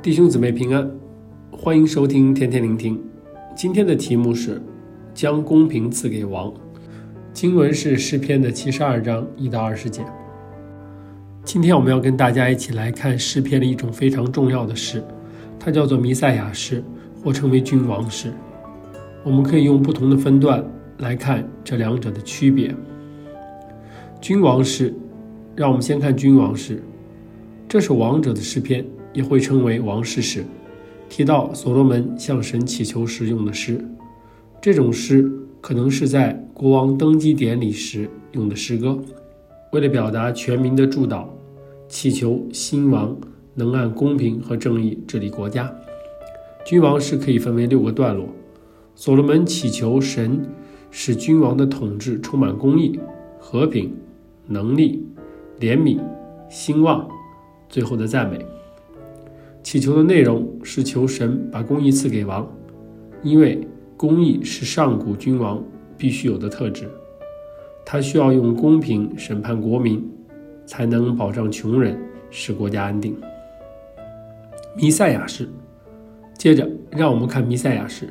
弟兄姊妹平安，欢迎收听天天聆听。今天的题目是将公平赐给王。经文是诗篇的七十二章一到二十节。今天我们要跟大家一起来看诗篇的一种非常重要的诗，它叫做弥赛亚诗，或称为君王诗。我们可以用不同的分段来看这两者的区别。君王诗，让我们先看君王诗。这是王者的诗篇也会称为王士诗，提到所罗门向神祈求时用的诗。这种诗可能是在国王登基典礼时用的诗歌，为了表达全民的祝祷，祈求新王能按公平和正义治理国家。君王诗可以分为六个段落。所罗门祈求神使君王的统治充满公义、和平、能力、怜悯、兴旺。最后的赞美，祈求的内容是求神把公义赐给王，因为公义是上古君王必须有的特质，他需要用公平审判国民，才能保障穷人，使国家安定。弥赛亚诗，接着让我们看弥赛亚诗，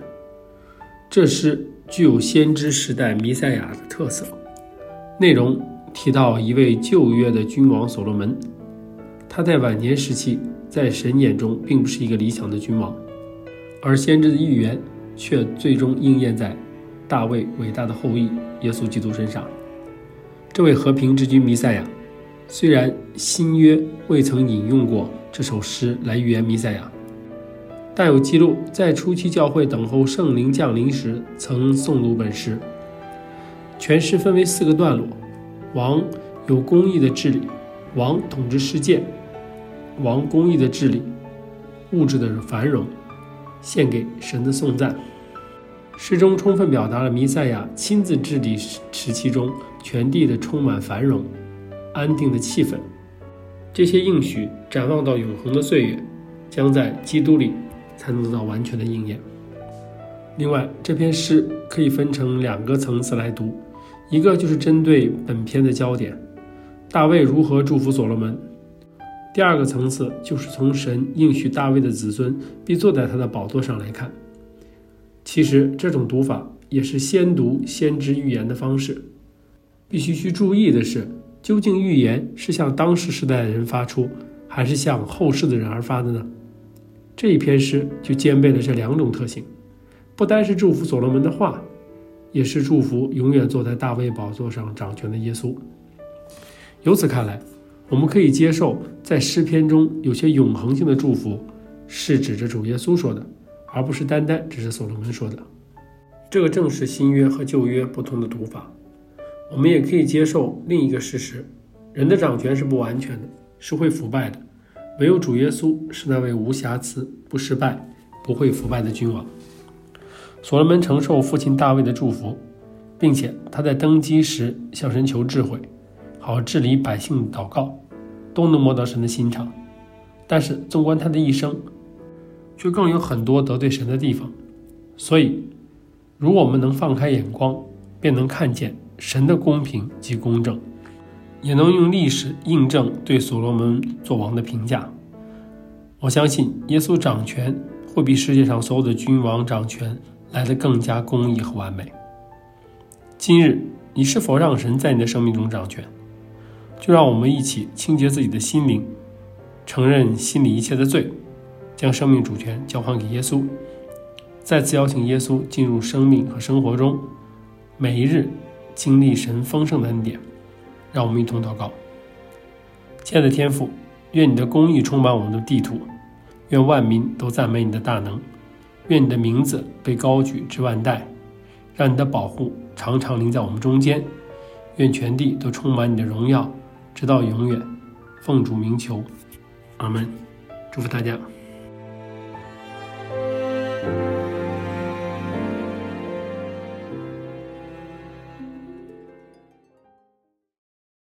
这诗具有先知时代弥赛亚的特色，内容提到一位旧约的君王所罗门。他在晚年时期，在神眼中并不是一个理想的君王，而先知的预言却最终应验在大卫伟大的后裔耶稣基督身上。这位和平之君弥赛亚，虽然新约未曾引用过这首诗来预言弥赛亚，但有记录在初期教会等候圣灵降临时曾诵读本诗。全诗分为四个段落：王有公义的治理，王统治世界。王公义的治理，物质的繁荣，献给神的颂赞。诗中充分表达了弥赛亚亲自治理时期中全地的充满繁荣、安定的气氛。这些应许展望到永恒的岁月，将在基督里才能得到完全的应验。另外，这篇诗可以分成两个层次来读，一个就是针对本篇的焦点，大卫如何祝福所罗门。第二个层次就是从神应许大卫的子孙必坐在他的宝座上来看。其实这种读法也是先读先知预言的方式。必须去注意的是，究竟预言是向当时时代的人发出，还是向后世的人而发的呢？这一篇诗就兼备了这两种特性，不单是祝福所罗门的话，也是祝福永远坐在大卫宝座上掌权的耶稣。由此看来，我们可以接受，在诗篇中有些永恒性的祝福是指着主耶稣说的，而不是单单只是所罗门说的。这个正是新约和旧约不同的读法。我们也可以接受另一个事实：人的掌权是不完全的，是会腐败的。唯有主耶稣是那位无瑕疵、不失败、不会腐败的君王。所罗门承受父亲大卫的祝福，并且他在登基时向神求智慧。好治理百姓的祷告，都能摸到神的心肠。但是纵观他的一生，却更有很多得罪神的地方。所以，如果我们能放开眼光，便能看见神的公平及公正，也能用历史印证对所罗门作王的评价。我相信耶稣掌权会比世界上所有的君王掌权来得更加公义和完美。今日，你是否让神在你的生命中掌权？就让我们一起清洁自己的心灵，承认心里一切的罪，将生命主权交还给耶稣，再次邀请耶稣进入生命和生活中，每一日经历神丰盛的恩典。让我们一同祷告：亲爱的天父，愿你的公义充满我们的地土，愿万民都赞美你的大能，愿你的名字被高举至万代，让你的保护常常临在我们中间，愿全地都充满你的荣耀。直到永远，奉主名求，阿门。祝福大家。